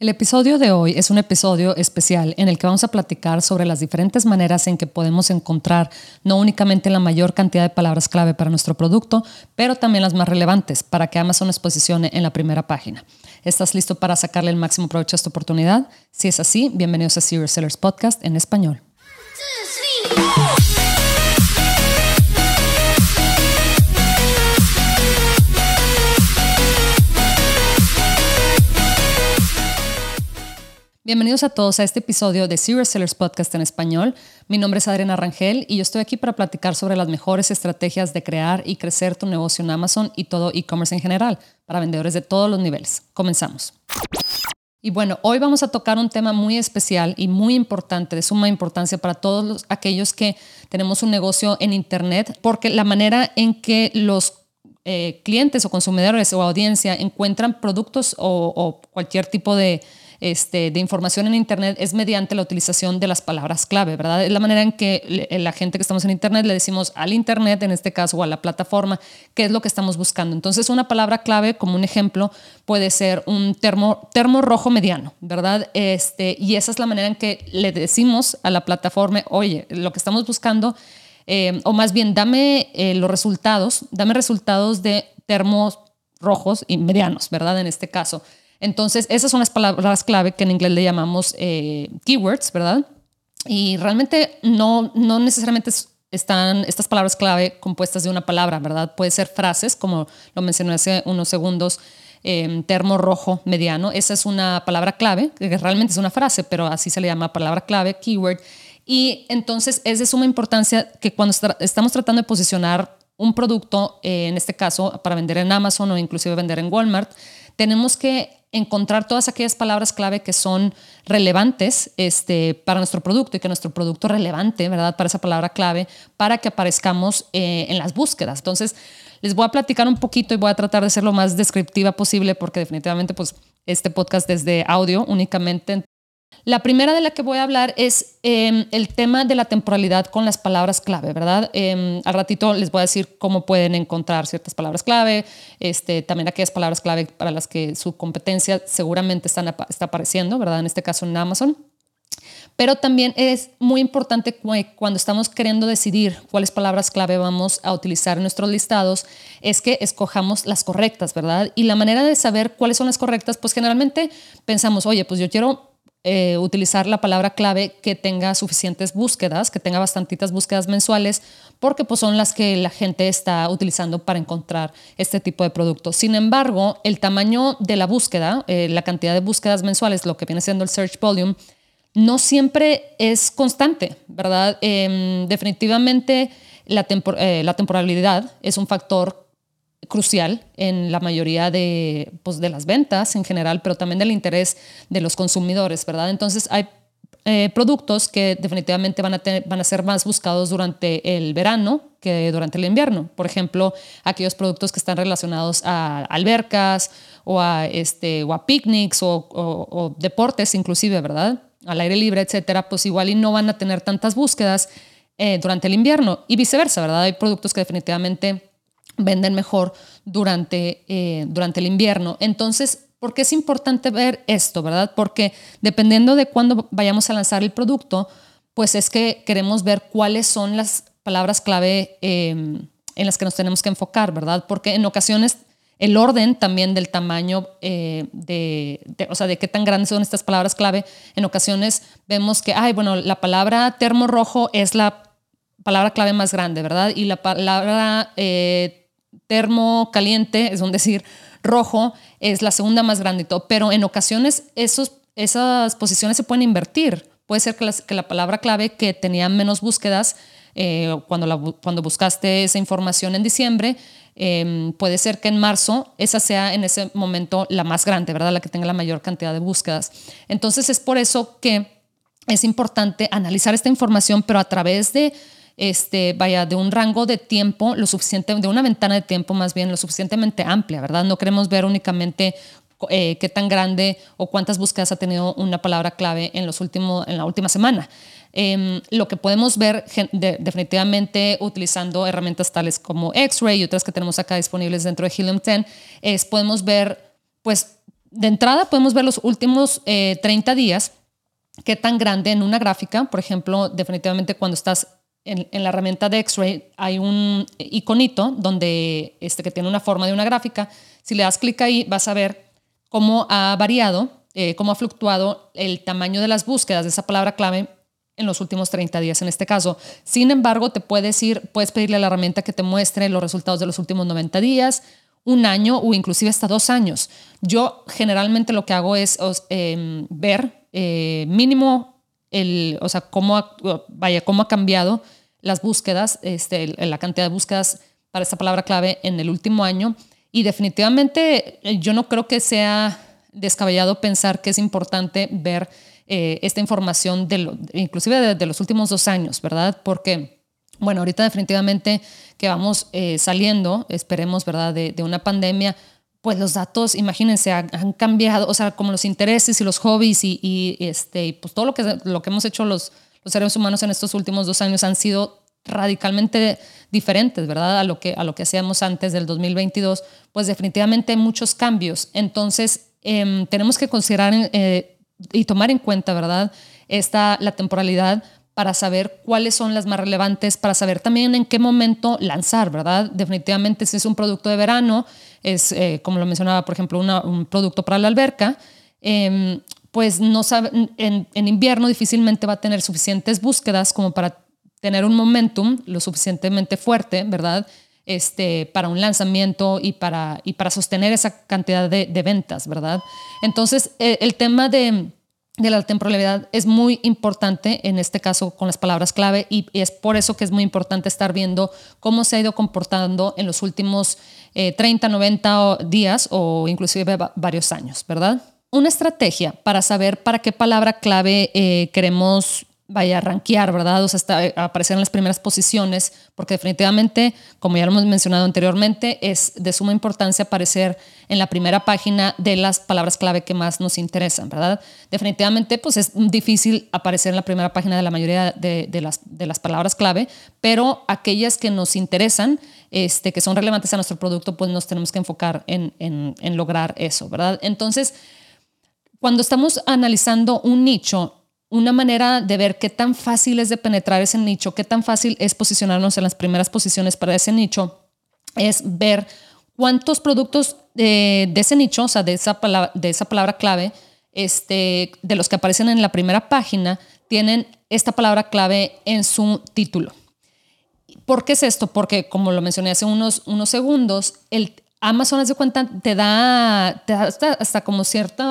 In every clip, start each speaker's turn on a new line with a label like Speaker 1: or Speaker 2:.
Speaker 1: El episodio de hoy es un episodio especial en el que vamos a platicar sobre las diferentes maneras en que podemos encontrar no únicamente la mayor cantidad de palabras clave para nuestro producto, pero también las más relevantes para que Amazon nos posicione en la primera página. ¿Estás listo para sacarle el máximo provecho a esta oportunidad? Si es así, bienvenidos a Serious Sellers Podcast en español. Bienvenidos a todos a este episodio de Serious Sellers Podcast en español. Mi nombre es Adriana Rangel y yo estoy aquí para platicar sobre las mejores estrategias de crear y crecer tu negocio en Amazon y todo e-commerce en general para vendedores de todos los niveles. Comenzamos. Y bueno, hoy vamos a tocar un tema muy especial y muy importante, de suma importancia para todos aquellos que tenemos un negocio en Internet, porque la manera en que los eh, clientes o consumidores o audiencia encuentran productos o cualquier tipo de este, de información en Internet es mediante la utilización de las palabras clave, ¿verdad? Es la manera en que la gente que estamos en Internet le decimos al Internet, en este caso, o a la plataforma, qué es lo que estamos buscando. Entonces, una palabra clave, como un ejemplo, puede ser un termo, termo rojo mediano, ¿verdad? Este, y esa es la manera en que le decimos a la plataforma, oye, lo que estamos buscando, eh, o más bien, dame eh, los resultados, dame resultados de termos rojos y medianos, ¿verdad? En este caso. Entonces, esas son las palabras clave que en inglés le llamamos eh, keywords, ¿verdad? Y realmente no, no necesariamente están estas palabras clave compuestas de una palabra, ¿verdad? Puede ser frases, como lo mencioné hace unos segundos, eh, termo rojo mediano. Esa es una palabra clave, que realmente es una frase, pero así se le llama palabra clave, keyword. Y entonces es de suma importancia que cuando estamos tratando de posicionar un producto, eh, en este caso para vender en Amazon o inclusive vender en Walmart, tenemos que encontrar todas aquellas palabras clave que son relevantes este, para nuestro producto y que nuestro producto relevante, ¿verdad? Para esa palabra clave, para que aparezcamos eh, en las búsquedas. Entonces, les voy a platicar un poquito y voy a tratar de ser lo más descriptiva posible porque definitivamente, pues, este podcast es de audio únicamente. La primera de la que voy a hablar es em, el tema de la temporalidad con las palabras clave, ¿verdad? Em, al ratito les voy a decir cómo pueden encontrar ciertas palabras clave, este, también aquellas palabras clave para las que su competencia seguramente está apareciendo, ¿verdad? En este caso en Amazon. Pero también es muy importante cuando estamos queriendo decidir cuáles palabras clave vamos a utilizar en nuestros listados, es que escojamos las correctas, ¿verdad? Y la manera de saber cuáles son las correctas, pues generalmente pensamos, oye, pues yo quiero eh, utilizar la palabra clave que tenga suficientes búsquedas, que tenga bastantitas búsquedas mensuales, porque pues, son las que la gente está utilizando para encontrar este tipo de productos. Sin embargo, el tamaño de la búsqueda, eh, la cantidad de búsquedas mensuales, lo que viene siendo el search volume, no siempre es constante, ¿verdad? Em, definitivamente la, eh, la temporalidad es un factor crucial en la mayoría de, pues, de las ventas en general, pero también del interés de los consumidores, ¿verdad? Entonces hay eh, productos que definitivamente van a, van a ser más buscados durante el verano que durante el invierno. Por ejemplo, aquellos productos que están relacionados a albercas o a, este, o a picnics o, deportes inclusive, ¿verdad? Al aire libre, etcétera, pues igual y no van a tener tantas búsquedas eh, durante el invierno y viceversa, ¿verdad? Hay productos que definitivamente venden mejor durante, eh, durante el invierno. Entonces, ¿por qué es importante ver esto, verdad? Porque dependiendo de cuándo vayamos a lanzar el producto, pues es que queremos ver cuáles son las palabras clave em, en las que nos tenemos que enfocar, ¿verdad? Porque en ocasiones el orden también del tamaño eh, de, o sea, de qué tan grandes son estas palabras clave, en ocasiones vemos que, ay, bueno, la palabra termo rojo es la palabra clave más grande, ¿verdad? Y la palabra eh, termo caliente, es un decir, rojo, es la segunda más grande y todo, pero en ocasiones esos, esas posiciones se pueden invertir. Puede ser que, la palabra clave que tenía menos búsquedas eh, cuando, cuando buscaste esa información en diciembre, em, puede ser que en marzo esa sea en ese momento la más grande, ¿verdad? La que tenga la mayor cantidad de búsquedas. Entonces es por eso que es importante analizar esta información, pero a través de este, vaya, de un rango de tiempo lo suficiente, de una ventana de tiempo más bien lo suficientemente amplia, ¿verdad? No queremos ver únicamente eh, qué tan grande o cuántas búsquedas ha tenido una palabra clave en, los últimos, en la última semana. Em, lo que podemos ver definitivamente utilizando herramientas tales como X-Ray y otras que tenemos acá disponibles dentro de Helium 10 es podemos ver pues de entrada podemos ver los últimos 30 días, qué tan grande en una gráfica, por ejemplo, definitivamente cuando estás en, la herramienta de X-Ray hay un iconito donde este que tiene una forma de una gráfica. Si le das clic ahí, vas a ver cómo ha variado, eh, cómo ha fluctuado el tamaño de las búsquedas de esa palabra clave en los últimos 30 días en este caso. Sin embargo, te puedes ir, puedes pedirle a la herramienta que te muestre los resultados de los últimos 90 días, un año o inclusive hasta dos años. Yo generalmente lo que hago es em, ver eh, mínimo el, o sea, cómo vaya, cómo ha cambiado las búsquedas, este, la cantidad de búsquedas para esta palabra clave en el último año. Y definitivamente eh, yo no creo que sea descabellado pensar que es importante ver eh, esta información, de inclusive de, los últimos dos años, ¿verdad? Porque, bueno, ahorita definitivamente que vamos eh, saliendo, esperemos, ¿verdad?, de, una pandemia, pues los datos, imagínense, han, cambiado, o sea, como los intereses y los hobbies y, y este, pues todo lo que, lo que hemos hecho los, seres humanos en estos últimos dos años han sido radicalmente diferentes, ¿verdad? A lo que, a lo que hacíamos antes del 2022, pues definitivamente hay muchos cambios. Entonces, em, tenemos que considerar eh, y tomar en cuenta, ¿verdad? Esta, la temporalidad para saber cuáles son las más relevantes, para saber también en qué momento lanzar, ¿verdad? Definitivamente si es un producto de verano, es, eh, como lo mencionaba, por ejemplo, un producto para la alberca, eh, pues no sabe, en, invierno difícilmente va a tener suficientes búsquedas como para tener un momentum lo suficientemente fuerte, ¿verdad? Este, para un lanzamiento y para, y para sostener esa cantidad de, ventas, ¿verdad? Entonces, eh, el tema de, la temporalidad es muy importante en este caso con las palabras clave y, es por eso que es muy importante estar viendo cómo se ha ido comportando en los últimos 30, eh, 90 días o inclusive varios años, ¿verdad? una estrategia para saber para qué palabra clave eh, queremos vaya a rankear, ¿verdad? O sea, hasta eh, aparecer en las primeras posiciones, porque definitivamente, como ya lo hemos mencionado anteriormente, es de suma importancia aparecer en la primera página de las palabras clave que más nos interesan, ¿verdad? Definitivamente, pues es difícil aparecer en la primera página de la mayoría de, las, de las palabras clave, pero aquellas que nos interesan, este, que son relevantes a nuestro producto, pues nos tenemos que enfocar en, en, en lograr eso, ¿verdad? Entonces, cuando estamos analizando un nicho, una manera de ver qué tan fácil es de penetrar ese nicho, qué tan fácil es posicionarnos en las primeras posiciones para ese nicho, es ver cuántos productos de, ese nicho, o sea, de esa palabra, de esa palabra clave, este, de los que aparecen en la primera página, tienen esta palabra clave en su título. ¿Por qué es esto? Porque, como lo mencioné hace unos, unos segundos, el, Amazon, de cuenta, te da, hasta, como cierta,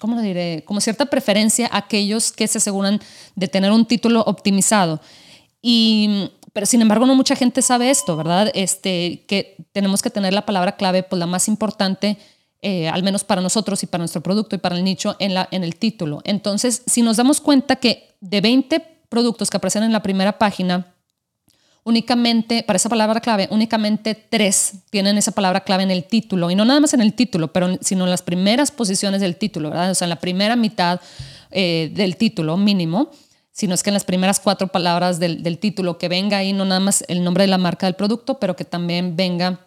Speaker 1: ¿cómo lo diré? Como cierta preferencia a aquellos que se aseguran de tener un título optimizado. Y, pero sin embargo, no mucha gente sabe esto, ¿verdad? Este, que tenemos que tener la palabra clave, pues la más importante, eh, al menos para nosotros y para nuestro producto y para el nicho, en, la, en el título. Entonces, si nos damos cuenta que de 20 productos que aparecen en la primera página, únicamente, para esa palabra clave, únicamente tres tienen esa palabra clave en el título, y no nada más en el título, pero sino en las primeras posiciones del título, ¿verdad? O sea, en la primera mitad eh, del título mínimo, sino es que en las primeras cuatro palabras del, título, que venga ahí no nada más el nombre de la marca del producto, pero que también venga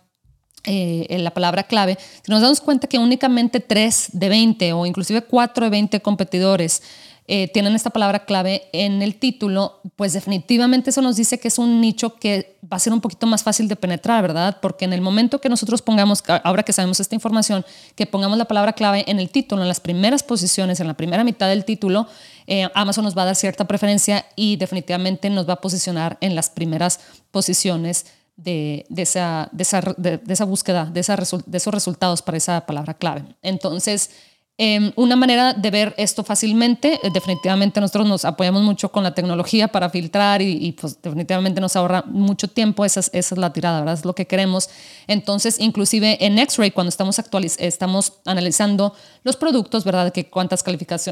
Speaker 1: eh, la palabra clave, si nos damos cuenta que únicamente tres de 20 o inclusive cuatro de 20 competidores eh, tienen esta palabra clave en el título, pues definitivamente eso nos dice que es un nicho que va a ser un poquito más fácil de penetrar, ¿verdad? Porque en el momento que nosotros pongamos, ahora que sabemos esta información, que pongamos la palabra clave en el título, en las primeras posiciones, en la primera mitad del título, eh, Amazon nos va a dar cierta preferencia y definitivamente nos va a posicionar en las primeras posiciones de, esa, de, esa, de, esa, búsqueda, de, esos resultados para esa palabra clave. Entonces, Em, una manera de ver esto fácilmente, eh, definitivamente nosotros nos apoyamos mucho con la tecnología para filtrar y, pues definitivamente nos ahorra mucho tiempo, esa es, la tirada, ¿verdad? Es lo que queremos. Entonces, inclusive en X-Ray, cuando estamos, estamos analizando los productos, ¿verdad? Que cuántas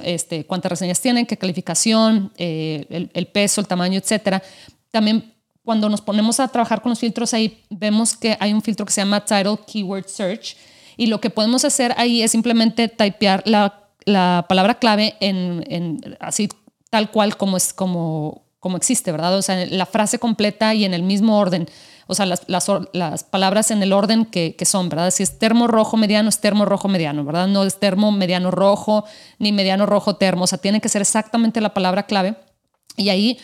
Speaker 1: este, cuántas reseñas tienen, qué calificación, eh, el, el peso, el tamaño, etcétera. También cuando nos ponemos a trabajar con los filtros ahí, vemos que hay un filtro que se llama Title Keyword Search, y lo que podemos hacer ahí es simplemente typear la, la palabra clave en, en, así tal cual como, es, como, como existe, ¿verdad? O sea, la frase completa y en el mismo orden. O sea, las, las, palabras en el orden que, que, son, ¿verdad? Si es termo rojo mediano, es termo rojo mediano, ¿verdad? No es termo mediano rojo ni mediano rojo termo. O sea, tiene que ser exactamente la palabra clave. Y ahí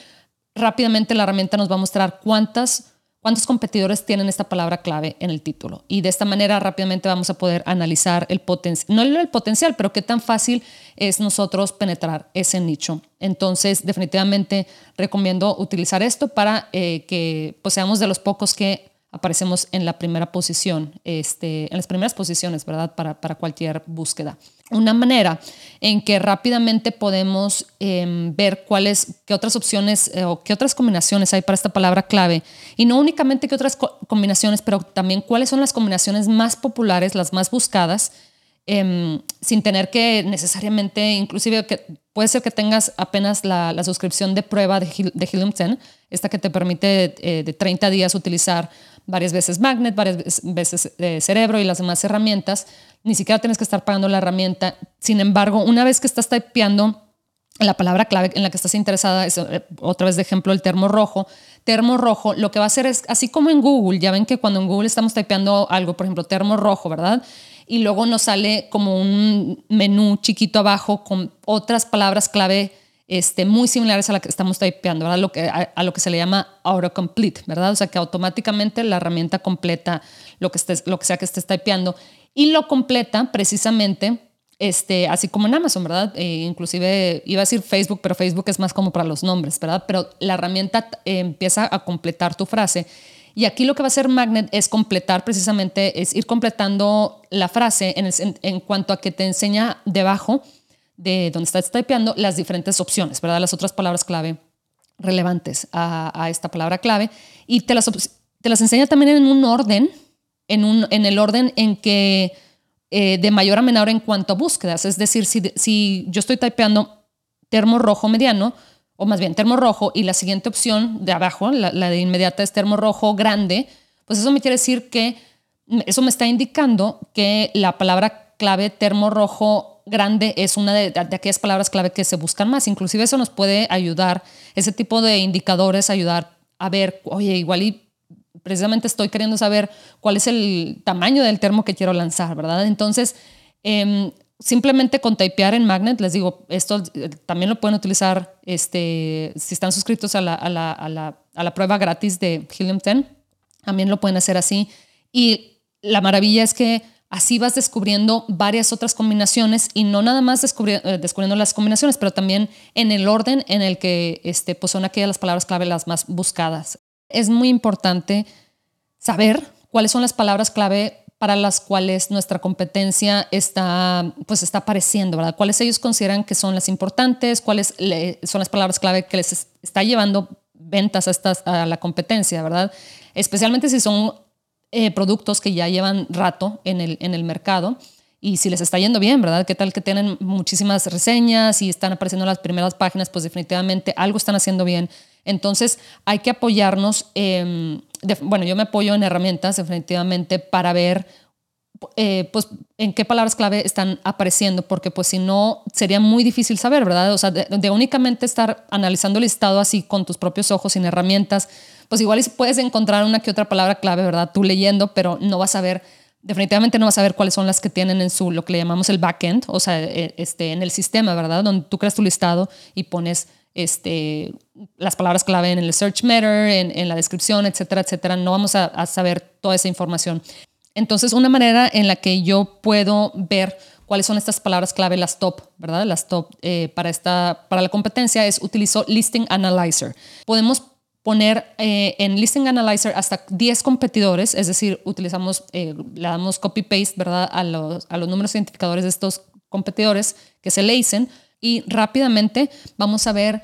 Speaker 1: rápidamente la herramienta nos va a mostrar cuántas cuántos competidores tienen esta palabra clave en el título. Y de esta manera rápidamente vamos a poder analizar el potencial, no el potencial, pero qué tan fácil es nosotros penetrar ese nicho. Entonces, definitivamente recomiendo utilizar esto para eh, que pues, seamos de los pocos que aparecemos en la primera posición, este, en las primeras posiciones, ¿verdad? Para, para cualquier búsqueda. Una manera en que rápidamente podemos em, ver cuáles, qué otras opciones eh, o qué otras combinaciones hay para esta palabra clave. Y no únicamente qué otras combinaciones, pero también cuáles son las combinaciones más populares, las más buscadas, em, sin tener que necesariamente, inclusive que puede ser que tengas apenas la, suscripción de prueba de, de Helium 10, esta que te permite eh, de 30 días utilizar varias veces Magnet, varias veces eh, Cerebro y las demás herramientas. Ni siquiera tienes que estar pagando la herramienta. Sin embargo, una vez que estás typeando la palabra clave en la que estás interesada, es eh, otra vez de ejemplo el termo rojo. Termo rojo, lo que va a hacer es, así como en Google, ya ven que cuando en Google estamos typeando algo, por ejemplo, termo rojo, ¿verdad? Y luego nos sale como un menú chiquito abajo con otras palabras clave este, muy similares a la que estamos typeando, ¿verdad? Lo que, a, lo que se le llama autocomplete, ¿verdad? O sea, que automáticamente la herramienta completa lo que, estés, que sea que estés typeando y lo completa precisamente, este, así como en Amazon, ¿verdad? Eh, inclusive iba a decir Facebook, pero Facebook es más como para los nombres, ¿verdad? Pero la herramienta eh, empieza a completar tu frase. Y aquí lo que va a hacer Magnet es completar precisamente, es ir completando la frase en cuanto a que te enseña debajo de donde estás typeando las diferentes opciones, ¿verdad? Las otras palabras clave relevantes a, esta palabra clave y te las, te las enseña también en un orden, en, un, en el orden en que eh, de mayor a menor en cuanto a búsquedas. Es decir, si, si yo estoy typeando termo rojo mediano, o más bien termo rojo, y la siguiente opción de abajo, la, la de inmediata es termo rojo grande, pues eso me quiere decir que eso me está indicando que la palabra clave termo rojo grande es una de, aquellas palabras clave que se buscan más. Inclusive eso nos puede ayudar, ese tipo de indicadores ayudar a ver, oye, igual y precisamente estoy queriendo saber cuál es el tamaño del termo que quiero lanzar, ¿verdad? Entonces, em, simplemente con typear en Magnet, les digo, esto eh, también lo pueden utilizar este, si están suscritos a la, a la, a la, a la prueba gratis de Helium 10, también lo pueden hacer así. Y la maravilla es que Así vas descubriendo varias otras combinaciones y no nada más eh, descubriendo las combinaciones, pero también en el orden en el que este, pues son aquellas las palabras clave las más buscadas. Es muy importante saber cuáles son las palabras clave para las cuales nuestra competencia está, pues está apareciendo, ¿verdad? Cuáles ellos consideran que son las importantes, cuáles son las palabras clave que les está llevando ventas a, estas, a la competencia, ¿verdad? Especialmente si son eh, productos que ya llevan rato en el, en el mercado y si les está yendo bien, ¿verdad? ¿Qué tal que tienen muchísimas reseñas y están apareciendo en las primeras páginas? Pues definitivamente algo están haciendo bien. Entonces hay que apoyarnos, bueno, yo me apoyo en herramientas definitivamente para ver eh, pues en qué palabras clave están apareciendo, porque pues si no sería muy difícil saber, ¿verdad? O sea, de, de únicamente estar analizando el listado así con tus propios ojos, sin herramientas, pues igual puedes encontrar una que otra palabra clave, ¿verdad? Tú leyendo, pero no vas a ver, definitivamente no vas a ver cuáles son las que tienen en su, lo que le llamamos el backend, o sea, e, este, en el sistema, ¿verdad? Donde tú creas tu listado y pones este, las palabras clave en el search matter, en, la descripción, etcétera, etcétera. No vamos a, saber toda esa información. Entonces, una manera en la que yo puedo ver cuáles son estas palabras clave, las top, ¿verdad? Las top eh, para, esta, para la competencia es utilizo Listing Analyzer. Podemos poner eh, en Listing Analyzer hasta 10 competidores, es decir, utilizamos, eh, le damos copy-paste, ¿verdad? A los, a los números identificadores de estos competidores que se le dicen y rápidamente vamos a ver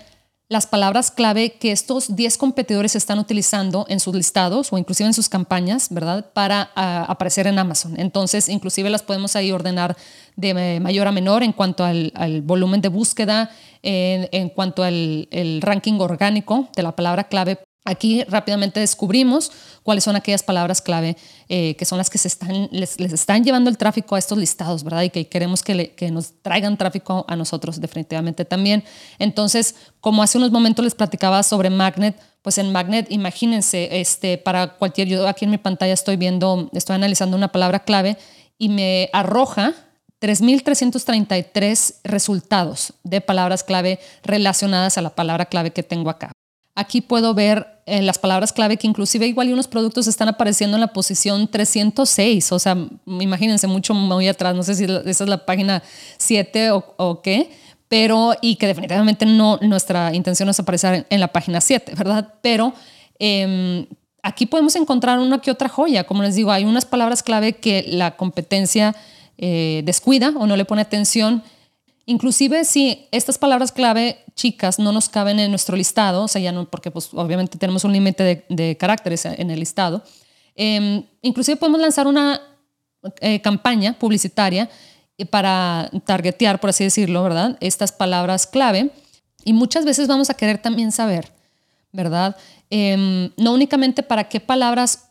Speaker 1: las palabras clave que estos 10 competidores están utilizando en sus listados o inclusive en sus campañas, ¿verdad? Para ah, aparecer en Amazon. Entonces, inclusive las podemos ahí ordenar de mayor a menor en cuanto al, volumen de búsqueda, en, cuanto al ranking orgánico de la palabra clave. Aquí rápidamente descubrimos cuáles son aquellas palabras clave eh, que son las que se están, les, están llevando el tráfico a estos listados, ¿verdad? Y que queremos que, que, nos traigan tráfico a nosotros definitivamente también. Entonces, como hace unos momentos les platicaba sobre Magnet, pues en Magnet, imagínense, este, para cualquier, yo aquí en mi pantalla estoy viendo, estoy analizando una palabra clave y me arroja 3.333 resultados de palabras clave relacionadas a la palabra clave que tengo acá. Aquí puedo ver eh, las palabras clave que inclusive igual y unos productos están apareciendo en la posición 306. O sea, imagínense mucho muy atrás. No sé si esa es la página 7 o, qué, pero y que definitivamente no, nuestra intención es aparecer en la página 7, ¿verdad? Pero em, aquí podemos encontrar una que otra joya. Como les digo, hay unas palabras clave que la competencia eh, descuida o no le pone atención Inclusive si estas palabras clave chicas no nos caben en nuestro listado, o sea, ya no, porque pues, obviamente tenemos un límite de, caracteres en el listado, eh, inclusive podemos lanzar una eh, campaña publicitaria para targetear, por así decirlo, ¿verdad? Estas palabras clave. Y muchas veces vamos a querer también saber, ¿verdad? Em, no únicamente para qué palabras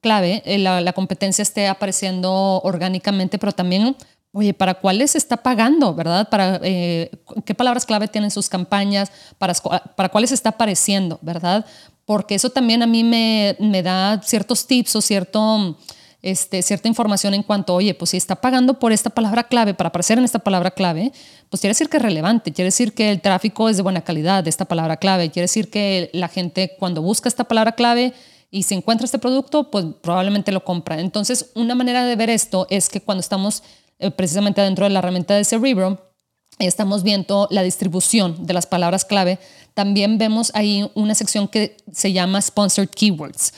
Speaker 1: clave eh, la, la, competencia esté apareciendo orgánicamente, pero también Oye, ¿para cuáles está pagando, verdad? ¿Para eh, qué palabras clave tienen sus campañas? ¿Para, para cuáles está apareciendo, verdad? Porque eso también a mí me, me da ciertos tips o cierto, este, cierta información en cuanto, oye, pues si está pagando por esta palabra clave, para aparecer en esta palabra clave, pues quiere decir que es relevante, quiere decir que el tráfico es de buena calidad de esta palabra clave, quiere decir que la gente cuando busca esta palabra clave y se encuentra este producto, pues probablemente lo compra. Entonces, una manera de ver esto es que cuando estamos eh, precisamente dentro de la herramienta de Cerebro, estamos viendo la distribución de las palabras clave. También vemos ahí una sección que se llama Sponsored Keywords.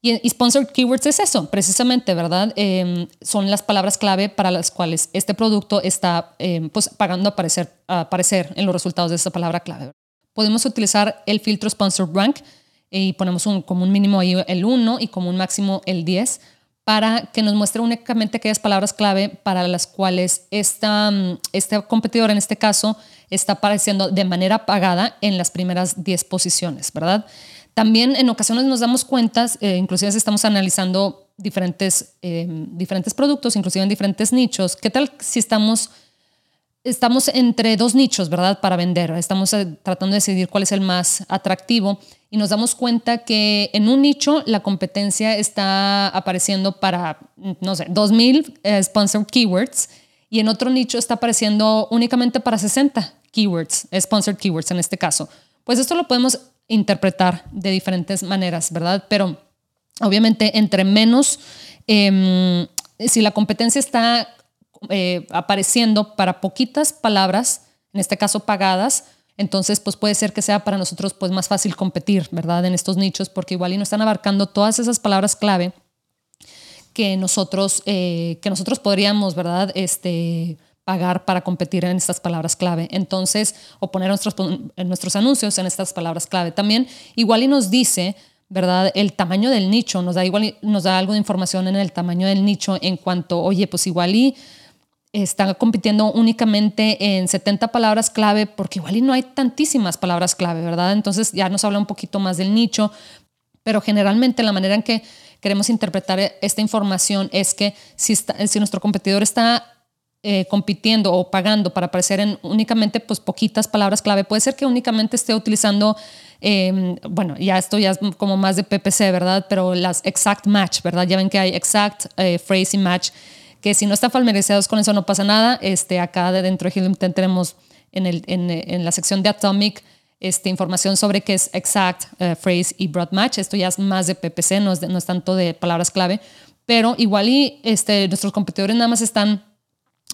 Speaker 1: Y, Sponsored Keywords es eso, precisamente, ¿verdad? Em, son las palabras clave para las cuales este producto está em, pues, pagando aparecer, aparecer en los resultados de esa palabra clave. Podemos utilizar el filtro Sponsored Rank y ponemos un, como un mínimo ahí el 1 y como un máximo el 10 para que nos muestre únicamente aquellas palabras clave para las cuales esta, mm, este competidor, en este caso, está apareciendo de manera pagada en las primeras 10 posiciones, ¿verdad? También en ocasiones nos damos cuenta, eh, inclusive si estamos analizando diferentes, eh, diferentes productos, inclusive en diferentes nichos, ¿qué tal si estamos estamos entre dos nichos, ¿verdad? Para vender. Estamos eh, tratando de decidir cuál es el más atractivo y nos damos cuenta que en un nicho la competencia está apareciendo para, no sé, 2000 eh, sponsored keywords y en otro nicho está apareciendo únicamente para 60 keywords, sponsored keywords en este caso. Pues esto lo podemos interpretar de diferentes maneras, ¿verdad? Pero obviamente entre menos, em, si la competencia está eh, apareciendo para poquitas palabras, en este caso pagadas, entonces pues puede ser que sea para nosotros pues más fácil competir, ¿verdad? En estos nichos, porque igual y no están abarcando todas esas palabras clave que nosotros, eh, que nosotros podríamos, ¿verdad? Este, pagar para competir en estas palabras clave. Entonces, o poner nuestros, nuestros anuncios en estas palabras clave. También igual y nos dice, ¿verdad? El tamaño del nicho, nos da igual, nos da algo de información en el tamaño del nicho en cuanto, oye, pues igual y están compitiendo únicamente en 70 palabras clave, porque igual y no hay tantísimas palabras clave, ¿verdad? Entonces ya nos habla un poquito más del nicho, pero generalmente la manera en que queremos interpretar esta información es que si, si nuestro competidor está eh, compitiendo o pagando para aparecer en únicamente pues, poquitas palabras clave, puede ser que únicamente esté utilizando, em, bueno, ya esto ya es como más de PPC, ¿verdad? Pero las exact match, ¿verdad? Ya ven que hay exact, eh, phrase y match que si no están familiarizados con eso no pasa nada. Este, acá de dentro de Helium tenemos en, el, en, la sección de Atomic este, información sobre qué es exact, eh, phrase y broad match. Esto ya es más de PPC, no es, no es tanto de palabras clave, pero igual y este, nuestros competidores nada más están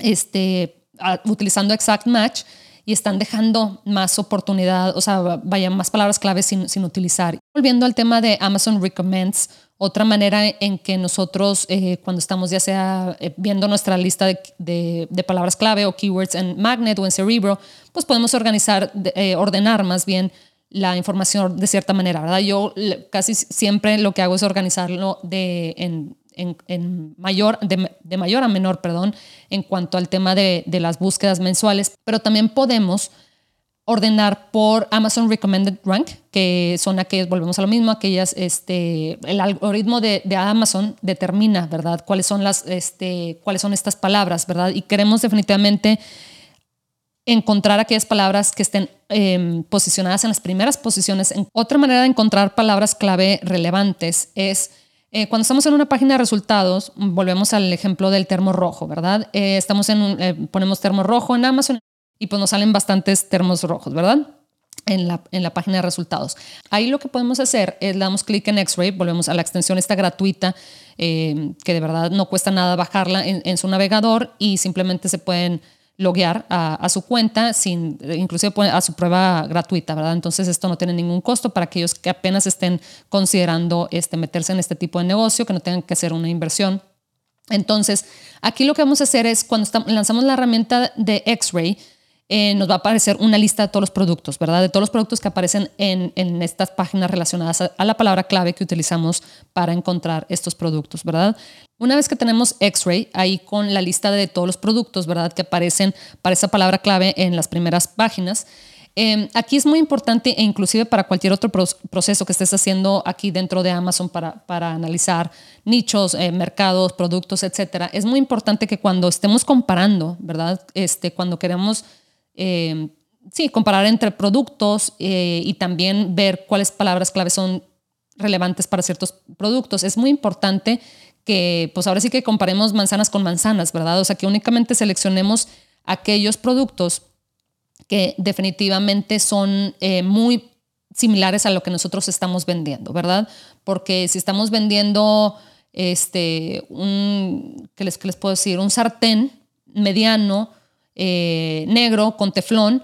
Speaker 1: este, utilizando exact match y están dejando más oportunidad, o sea, vaya, más palabras clave sin, sin utilizar. Volviendo al tema de Amazon Recommends, otra manera en que nosotros, eh, cuando estamos ya sea eh, viendo nuestra lista de, palabras clave o keywords en Magnet o en Cerebro, pues podemos organizar, eh, ordenar más bien la información de cierta manera, ¿verdad? Yo casi siempre lo que hago es organizarlo de, en, mayor, de, mayor a menor, perdón, en cuanto al tema de las búsquedas mensuales, pero también podemos ordenar por Amazon Recommended Rank, que son aquellas, volvemos a lo mismo, aquellas, este, el algoritmo de, Amazon determina, ¿verdad? Cuáles son las, este, cuáles son estas palabras, ¿verdad? Y queremos definitivamente encontrar aquellas palabras que estén em, posicionadas en las primeras posiciones. Otra manera de encontrar palabras clave relevantes es eh, cuando estamos en una página de resultados, volvemos al ejemplo del termo rojo, ¿verdad? Eh, estamos en eh, ponemos termo rojo en Amazon y pues nos salen bastantes termos rojos, ¿verdad? En la, en la página de resultados. Ahí lo que podemos hacer es le damos clic en X-Ray, volvemos a la extensión esta gratuita, eh, que de verdad no cuesta nada bajarla en, su navegador y simplemente se pueden loguear a, su cuenta, sin, inclusive a su prueba gratuita, ¿verdad? Entonces esto no tiene ningún costo para aquellos que apenas estén considerando este, meterse en este tipo de negocio, que no tengan que hacer una inversión. Entonces, aquí lo que vamos a hacer es cuando lanzamos la herramienta de X-Ray, eh, nos va a aparecer una lista de todos los productos, ¿verdad? De todos los productos que aparecen en, en estas páginas relacionadas a, la palabra clave que utilizamos para encontrar estos productos, ¿verdad? Una vez que tenemos X-Ray, ahí con la lista de todos los productos, ¿verdad? Que aparecen para esa palabra clave en las primeras páginas. Em, aquí es muy importante e inclusive para cualquier otro proceso que estés haciendo aquí dentro de Amazon para, para analizar nichos, eh, mercados, productos, etcétera, es muy importante que cuando estemos comparando, ¿verdad? Este, cuando queremos eh, sí, comparar entre productos eh, y también ver cuáles palabras clave son relevantes para ciertos productos. Es muy importante que, pues ahora sí que comparemos manzanas con manzanas, ¿verdad? O sea, que únicamente seleccionemos aquellos productos que definitivamente son eh, muy similares a lo que nosotros estamos vendiendo, ¿verdad? Porque si estamos vendiendo, este, un, ¿qué les, qué les puedo decir? Un sartén mediano eh, negro con teflón,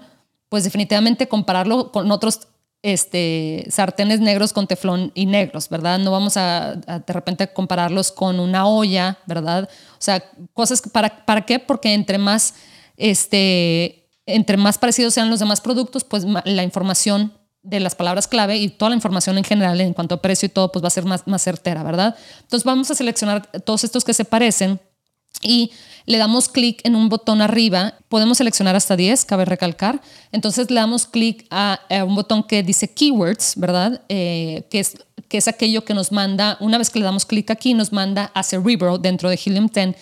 Speaker 1: pues definitivamente compararlo con otros este, sartenes negros con teflón y negros, ¿verdad? No vamos a, de repente compararlos con una olla, ¿verdad? O sea, cosas para, ¿para qué? Porque entre más, este, entre más parecidos sean los demás productos, pues la información de las palabras clave y toda la información en general en cuanto a precio y todo, pues va a ser más, más certera, ¿verdad? Entonces vamos a seleccionar todos estos que se parecen y le damos clic en un botón arriba, podemos seleccionar hasta 10, cabe recalcar. Entonces le damos clic a, un botón que dice Keywords, ¿verdad? Eh, que, es, que es aquello que nos manda, una vez que le damos clic aquí, nos manda a Cerebro dentro de Helium 10.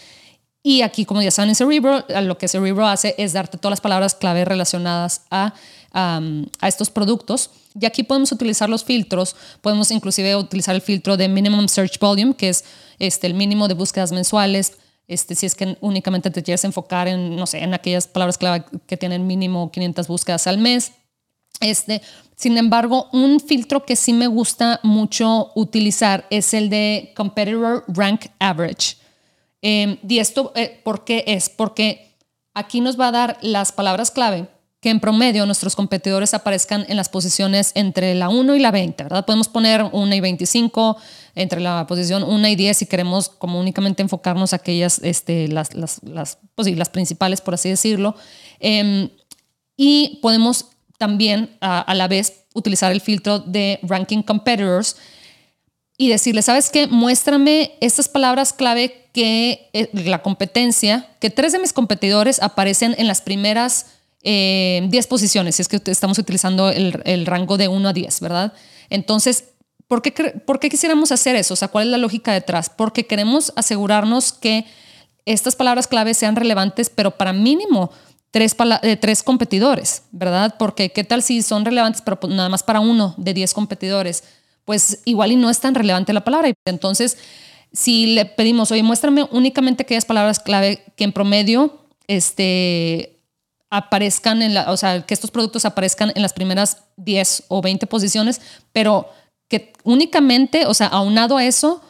Speaker 1: Y aquí, como ya saben, en Cerebro, lo que Cerebro hace es darte todas las palabras clave relacionadas a, a estos productos. Y aquí podemos utilizar los filtros, podemos inclusive utilizar el filtro de Minimum Search Volume, que es este, el mínimo de búsquedas mensuales este, si es que únicamente te quieres enfocar en, no sé, en aquellas palabras clave que tienen mínimo 500 búsquedas al mes. Este, sin embargo, un filtro que sí me gusta mucho utilizar es el de Competitor Rank Average. Em, y esto, eh, ¿por qué es? Porque aquí nos va a dar las palabras clave que en promedio nuestros competidores aparezcan en las posiciones entre la 1 y la 20, ¿verdad? Podemos poner 1 y 25, entre la posición 1 y 10 si queremos como únicamente enfocarnos a aquellas, este, las, las, las, pues las principales, por así decirlo. Em, y podemos también a, la vez utilizar el filtro de Ranking Competitors y decirle, ¿sabes qué? Muéstrame estas palabras clave que eh, la competencia, que tres de mis competidores aparecen en las primeras 10 eh, posiciones, si es que estamos utilizando el, rango de 1 a 10, ¿verdad? Entonces, ¿por qué, ¿por qué quisiéramos hacer eso? O sea, ¿cuál es la lógica detrás? Porque queremos asegurarnos que estas palabras clave sean relevantes, pero para mínimo tres, eh, tres competidores, ¿verdad? Porque qué tal si son relevantes, pero pues nada más para uno de 10 competidores, pues igual y no es tan relevante la palabra. Entonces, si le pedimos, oye, muéstrame únicamente aquellas palabras clave que en promedio este, aparezcan en la, o sea, que estos productos aparezcan en las primeras 10 o 20 posiciones, pero que únicamente, o sea, aunado a eso,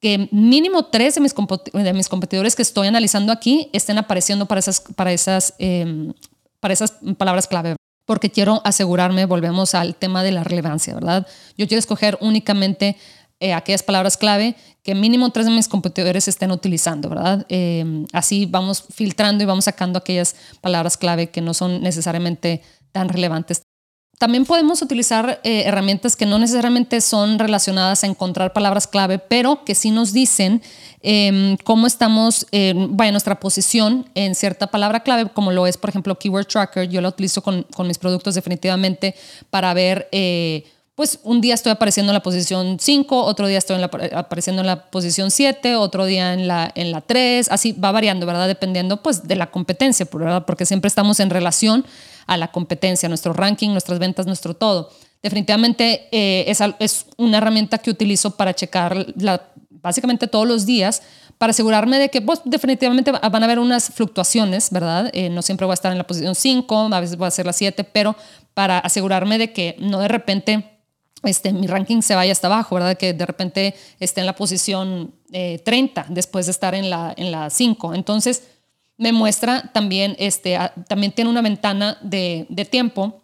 Speaker 1: que mínimo tres de mis, de mis competidores que estoy analizando aquí estén apareciendo para esas, para esas, em, para esas palabras clave. Porque quiero asegurarme, volvemos al tema de la relevancia, ¿verdad? Yo quiero escoger únicamente eh, aquellas palabras clave que mínimo tres de mis competidores estén utilizando, ¿verdad? Eh, así vamos filtrando y vamos sacando aquellas palabras clave que no son necesariamente tan relevantes también podemos utilizar eh, herramientas que no necesariamente son relacionadas a encontrar palabras clave, pero que sí nos dicen em, cómo estamos, vaya, nuestra posición en cierta palabra clave, como lo es, por ejemplo, Keyword Tracker. Yo lo utilizo con, mis productos definitivamente para ver pues un día estoy apareciendo en la posición 5, otro día estoy apareciendo en la posición 7, otro día en la, en la 3, así va variando, ¿verdad? Dependiendo pues de la competencia, ¿verdad? Porque siempre estamos en relación a la competencia, nuestro ranking, nuestras ventas, nuestro todo. Definitivamente eh, es, es, una herramienta que utilizo para checar la, básicamente todos los días para asegurarme de que pues, definitivamente van a haber unas fluctuaciones, ¿verdad? Eh, no siempre voy a estar en la posición 5, a veces voy a ser la 7, pero para asegurarme de que no de repente este, mi ranking se vaya hasta abajo, ¿verdad? Que de repente esté en la posición 30 eh, después de estar en la, en la 5. Entonces, me muestra también, este, también tiene una ventana de, de, tiempo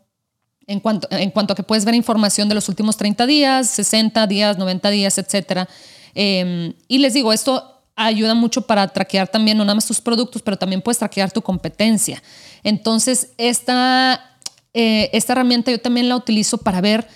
Speaker 1: en cuanto, en cuanto a que puedes ver información de los últimos 30 días, 60 días, 90 días, etc. Em, y les digo, esto ayuda mucho para traquear también no nada más tus productos, pero también puedes traquear tu competencia. Entonces, esta, eh, esta herramienta yo también la utilizo para ver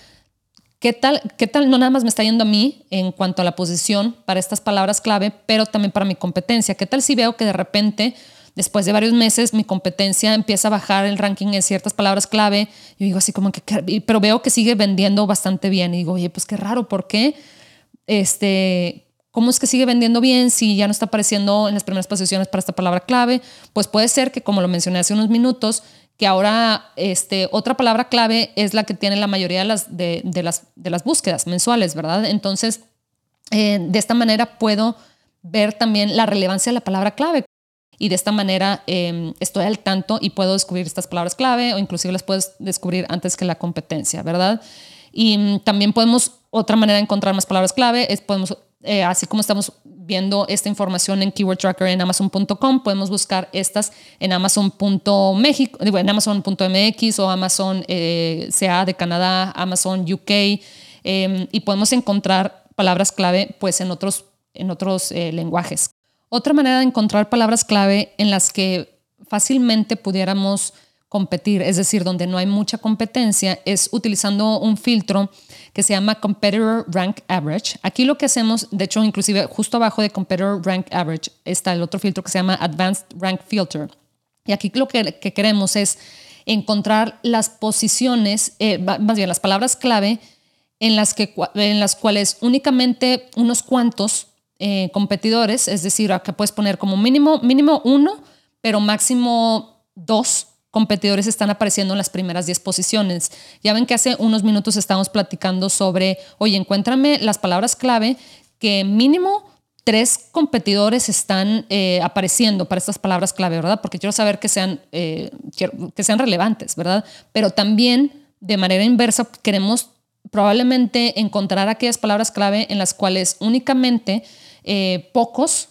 Speaker 1: ¿Qué tal, ¿Qué tal no nada más me está yendo a mí en cuanto a la posición para estas palabras clave, pero también para mi competencia? ¿Qué tal si veo que de repente, después de varios meses, mi competencia empieza a bajar el ranking en ciertas palabras clave? Yo digo así como que, pero veo que sigue vendiendo bastante bien. Y digo, oye, pues qué raro, ¿por qué? Este, ¿Cómo es que sigue vendiendo bien si ya no está apareciendo en las primeras posiciones para esta palabra clave? Pues puede ser que, como lo mencioné hace unos minutos, que ahora este, otra palabra clave es la que tiene la mayoría de las, de, las, de las búsquedas mensuales, ¿verdad? Entonces, eh, de esta manera puedo ver también la relevancia de la palabra clave y de esta manera em, estoy al tanto y puedo descubrir estas palabras clave o inclusive las puedes descubrir antes que la competencia, ¿verdad? Y mm, también podemos, otra manera de encontrar más palabras clave es podemos, eh, así como estamos viendo esta información en Keyword Tracker en Amazon.com, podemos buscar estas en Amazon.mx o Amazon eh, CA de Canadá, Amazon UK, em, y podemos encontrar palabras clave pues en otros, en otros eh, lenguajes. Otra manera de encontrar palabras clave en las que fácilmente pudiéramos competir, es decir, donde no hay mucha competencia, es utilizando un filtro que se llama Competitor Rank Average. Aquí lo que hacemos, de hecho, inclusive justo abajo de Competitor Rank Average está el otro filtro que se llama Advanced Rank Filter. Y aquí lo que, queremos es encontrar las posiciones, eh, más bien las palabras clave en las, que, en las cuales únicamente unos cuantos eh, competidores, es decir, acá puedes poner como mínimo, mínimo uno, pero máximo dos competidores están apareciendo en las primeras 10 posiciones. Ya ven que hace unos minutos estábamos platicando sobre, oye, encuéntrame las palabras clave que mínimo tres competidores están eh, apareciendo para estas palabras clave, ¿verdad? Porque quiero saber que sean, eh, que sean relevantes, ¿verdad? Pero también de manera inversa queremos probablemente encontrar aquellas palabras clave en las cuales únicamente eh, pocos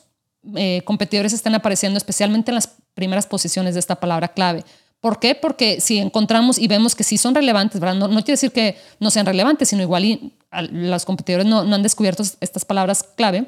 Speaker 1: competidores están apareciendo, especialmente en las primeras posiciones de esta palabra clave. ¿Por qué? Porque si encontramos y vemos que sí son relevantes. No, quiere decir que no sean relevantes, sino igual y, los competidores no, han descubierto estas palabras clave.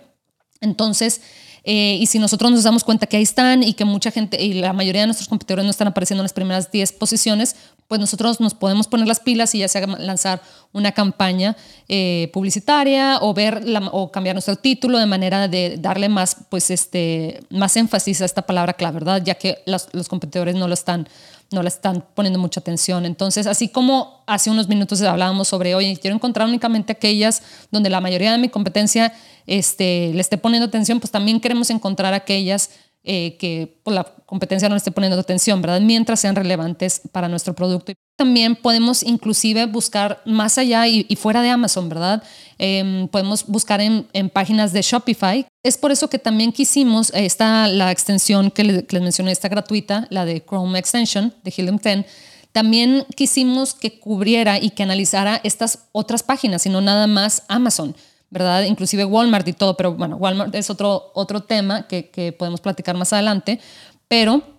Speaker 1: Entonces, eh, y si nosotros nos damos cuenta que ahí están y que mucha gente y la mayoría de nuestros competidores no están apareciendo en las primeras 10 posiciones, pues nosotros nos podemos poner las pilas y ya sea lanzar una campaña eh, publicitaria o ver o cambiar nuestro título de manera de darle más, pues este, más énfasis a esta palabra clave, ¿verdad? Ya que los, los competidores no lo están no le están poniendo mucha atención. Entonces, así como hace unos minutos hablábamos sobre, oye, quiero encontrar únicamente aquellas donde la mayoría de mi competencia este, le esté poniendo atención, pues también queremos encontrar aquellas eh, que pues, la competencia no le esté poniendo atención, ¿verdad? Mientras sean relevantes para nuestro producto. También podemos inclusive buscar más allá y, fuera de Amazon, ¿verdad? Em, podemos buscar en, páginas de Shopify. Es por eso que también quisimos, eh, está la extensión que, les mencioné, está gratuita, la de Chrome Extension de Helium 10. También quisimos que cubriera y que analizara estas otras páginas, y no nada más Amazon. ¿verdad? Inclusive Walmart y todo, pero bueno, Walmart es otro, otro tema que, que podemos platicar más adelante, pero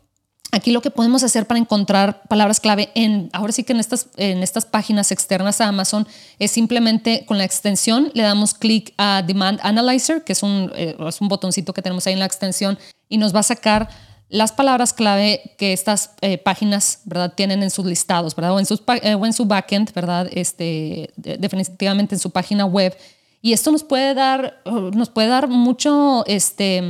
Speaker 1: aquí lo que podemos hacer para encontrar palabras clave en, ahora sí que en estas, en estas páginas externas a Amazon, es simplemente con la extensión le damos clic a Demand Analyzer, que es un, eh, es un botoncito que tenemos ahí en la extensión, y nos va a sacar las palabras clave que estas eh, páginas, ¿verdad? Tienen en sus listados, ¿verdad? O en, eh, su backend, ¿verdad? Este, definitivamente en su página web. Y esto nos puede dar, nos puede dar mucho, este,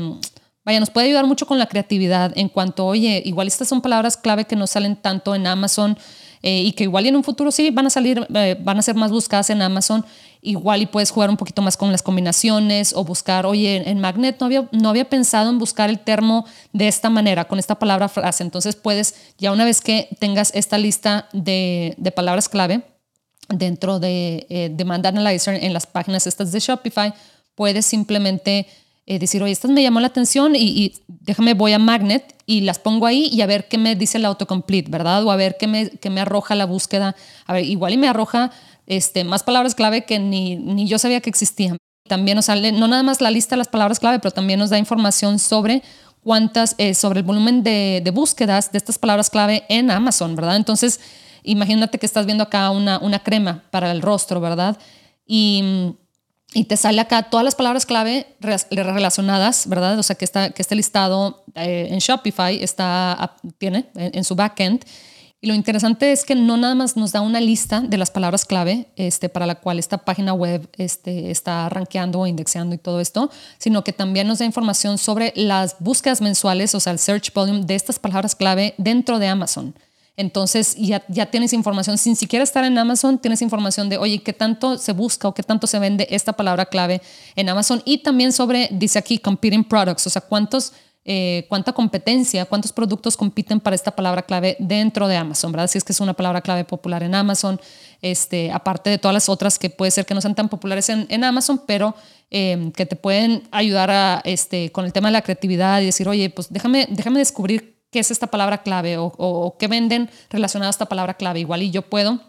Speaker 1: vaya, nos puede ayudar mucho con la creatividad en cuanto, oye, igual estas son palabras clave que no salen tanto en Amazon eh, y que igual en un futuro sí van a salir, eh, van a ser más buscadas en Amazon. Igual y puedes jugar un poquito más con las combinaciones o buscar, oye, en Magnet no había, no había pensado en buscar el termo de esta manera, con esta palabra frase. Entonces puedes, ya una vez que tengas esta lista de, de palabras clave dentro de eh, Demand Analyzer en las páginas estas de Shopify, puedes simplemente eh, decir, oye, estas me llamó la atención y, déjame, voy a Magnet y las pongo ahí y a ver qué me dice el autocomplete, ¿verdad? O a ver qué me, qué me arroja la búsqueda. A ver, igual y me arroja este, más palabras clave que ni, ni yo sabía que existían. También nos sale, no nada más la lista de las palabras clave, pero también nos da información sobre cuántas, eh, sobre el volumen de, de, búsquedas de estas palabras clave en Amazon, ¿verdad? Entonces, imagínate que estás viendo acá una, una crema para el rostro, ¿verdad? Y y te sale acá todas las palabras clave relacionadas, ¿verdad? O sea, que, está, que este listado eh, en Shopify está, tiene en, su backend. Y lo interesante es que no nada más nos da una lista de las palabras clave este, para la cual esta página web este, está rankeando o indexando y todo esto, sino que también nos da información sobre las búsquedas mensuales, o sea, el search volume de estas palabras clave dentro de Amazon. Entonces ya, tienes información, sin siquiera estar en Amazon, tienes información de, oye, qué tanto se busca o qué tanto se vende esta palabra clave en Amazon. Y también sobre, dice aquí, competing products, o sea, cuántos, eh, cuánta competencia, cuántos productos compiten para esta palabra clave dentro de Amazon, ¿verdad? Si es que es una palabra clave popular en Amazon, este, aparte de todas las otras que puede ser que no sean tan populares en, en Amazon, pero eh, que te pueden ayudar a, este, con el tema de la creatividad y decir, oye, pues déjame, déjame descubrir qué es esta palabra clave o, qué venden relacionado a esta palabra clave. Igual y yo puedo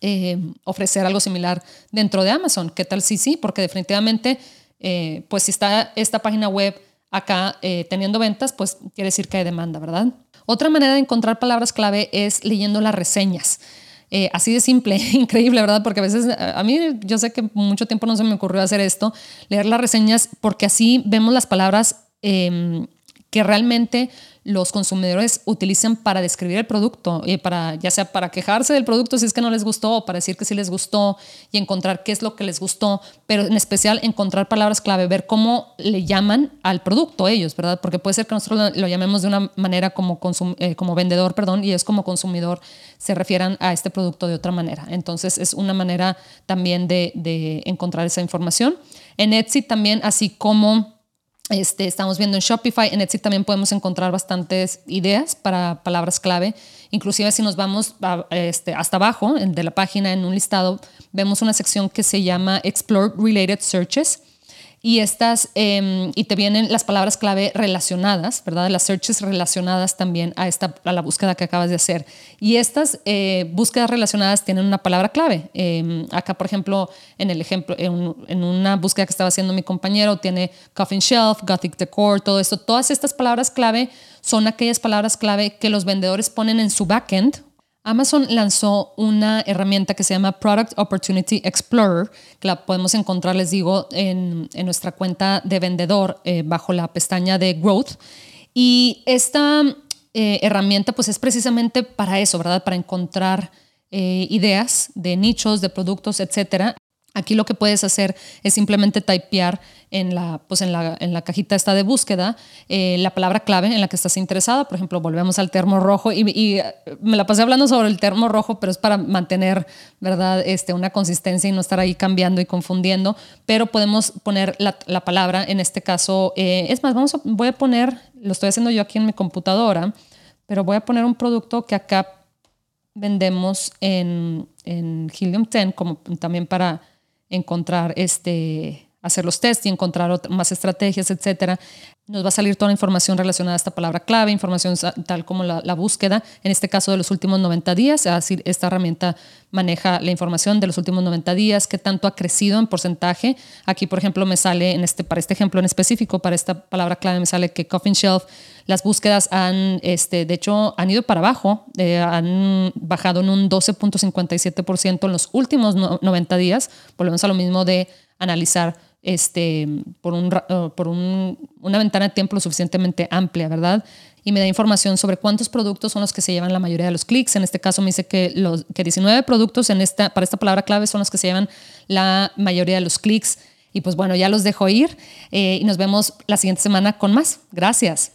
Speaker 1: eh, ofrecer algo similar dentro de Amazon. ¿Qué tal? Sí, sí, porque definitivamente, eh, pues si está esta página web acá eh, teniendo ventas, pues quiere decir que hay demanda, ¿verdad? Otra manera de encontrar palabras clave es leyendo las reseñas. así de simple, increíble, ¿verdad? Porque a veces, a mí yo sé que mucho tiempo no se me ocurrió hacer esto, leer las reseñas, porque así vemos las palabras em, que realmente los consumidores utilizan para describir el producto, y para, ya sea para quejarse del producto si es que no les gustó o para decir que sí les gustó y encontrar qué es lo que les gustó, pero en especial encontrar palabras clave, ver cómo le llaman al producto ellos, ¿verdad? Porque puede ser que nosotros lo, llamemos de una manera como, eh, como vendedor, perdón, y es como consumidor se refieran a este producto de otra manera. Entonces es una manera también de, de encontrar esa información. En Etsy también, así como este, estamos viendo en Shopify, en Etsy también podemos encontrar bastantes ideas para palabras clave. Inclusive si nos vamos este, hasta abajo de la página en un listado, vemos una sección que se llama Explore Related Searches y estas em, y te vienen las palabras clave relacionadas, ¿verdad? Las searches relacionadas también a esta a la búsqueda que acabas de hacer. Y estas eh, búsquedas relacionadas tienen una palabra clave. Em, acá, por ejemplo, en el ejemplo, en, en, una búsqueda que estaba haciendo mi compañero, tiene coffin shelf, gothic decor, todo esto. Todas estas palabras clave son aquellas palabras clave que los vendedores ponen en su backend Amazon lanzó una herramienta que se llama Product Opportunity Explorer, que la podemos encontrar, les digo, en, nuestra cuenta de vendedor eh, bajo la pestaña de Growth. Y esta eh, herramienta pues es precisamente para eso, ¿verdad? Para encontrar eh, ideas de nichos, de productos, etcétera. Aquí lo que puedes hacer es simplemente typear en la, pues en la, en la cajita esta de búsqueda eh, la palabra clave en la que estás interesada. Por ejemplo, volvemos al termo rojo y, eh, me la pasé hablando sobre el termo rojo, pero es para mantener ¿verdad? Este, una consistencia y no estar ahí cambiando y confundiendo. Pero podemos poner la, la palabra, en este caso, eh, es más, vamos a, voy a poner, lo estoy haciendo yo aquí en mi computadora, pero voy a poner un producto que acá vendemos en, en Helium 10, como también para encontrar este hacer los test y encontrar más estrategias, etcétera. Nos va a salir toda la información relacionada a esta palabra clave, información tal como la, búsqueda, en este caso de los últimos 90 días, decir, esta herramienta maneja la información de los últimos 90 días, qué tanto ha crecido en porcentaje. Aquí, por ejemplo, me sale, en este, para este ejemplo en específico, para esta palabra clave, me sale que Coffin Shelf, las búsquedas han, este, de hecho, han ido para abajo, eh, han bajado en un 12.57% en los últimos 90 días. Volvemos a lo mismo de analizar este, por, un, por una ventana de tiempo suficientemente amplia, ¿verdad? Y me da información sobre cuántos productos son los que se llevan la mayoría de los clics. En este caso me dice que, los, que 19 productos en esta, para esta palabra clave son los que se llevan la mayoría de los clics. Y pues bueno, ya los dejo ir eh, y nos vemos la siguiente semana con más. Gracias.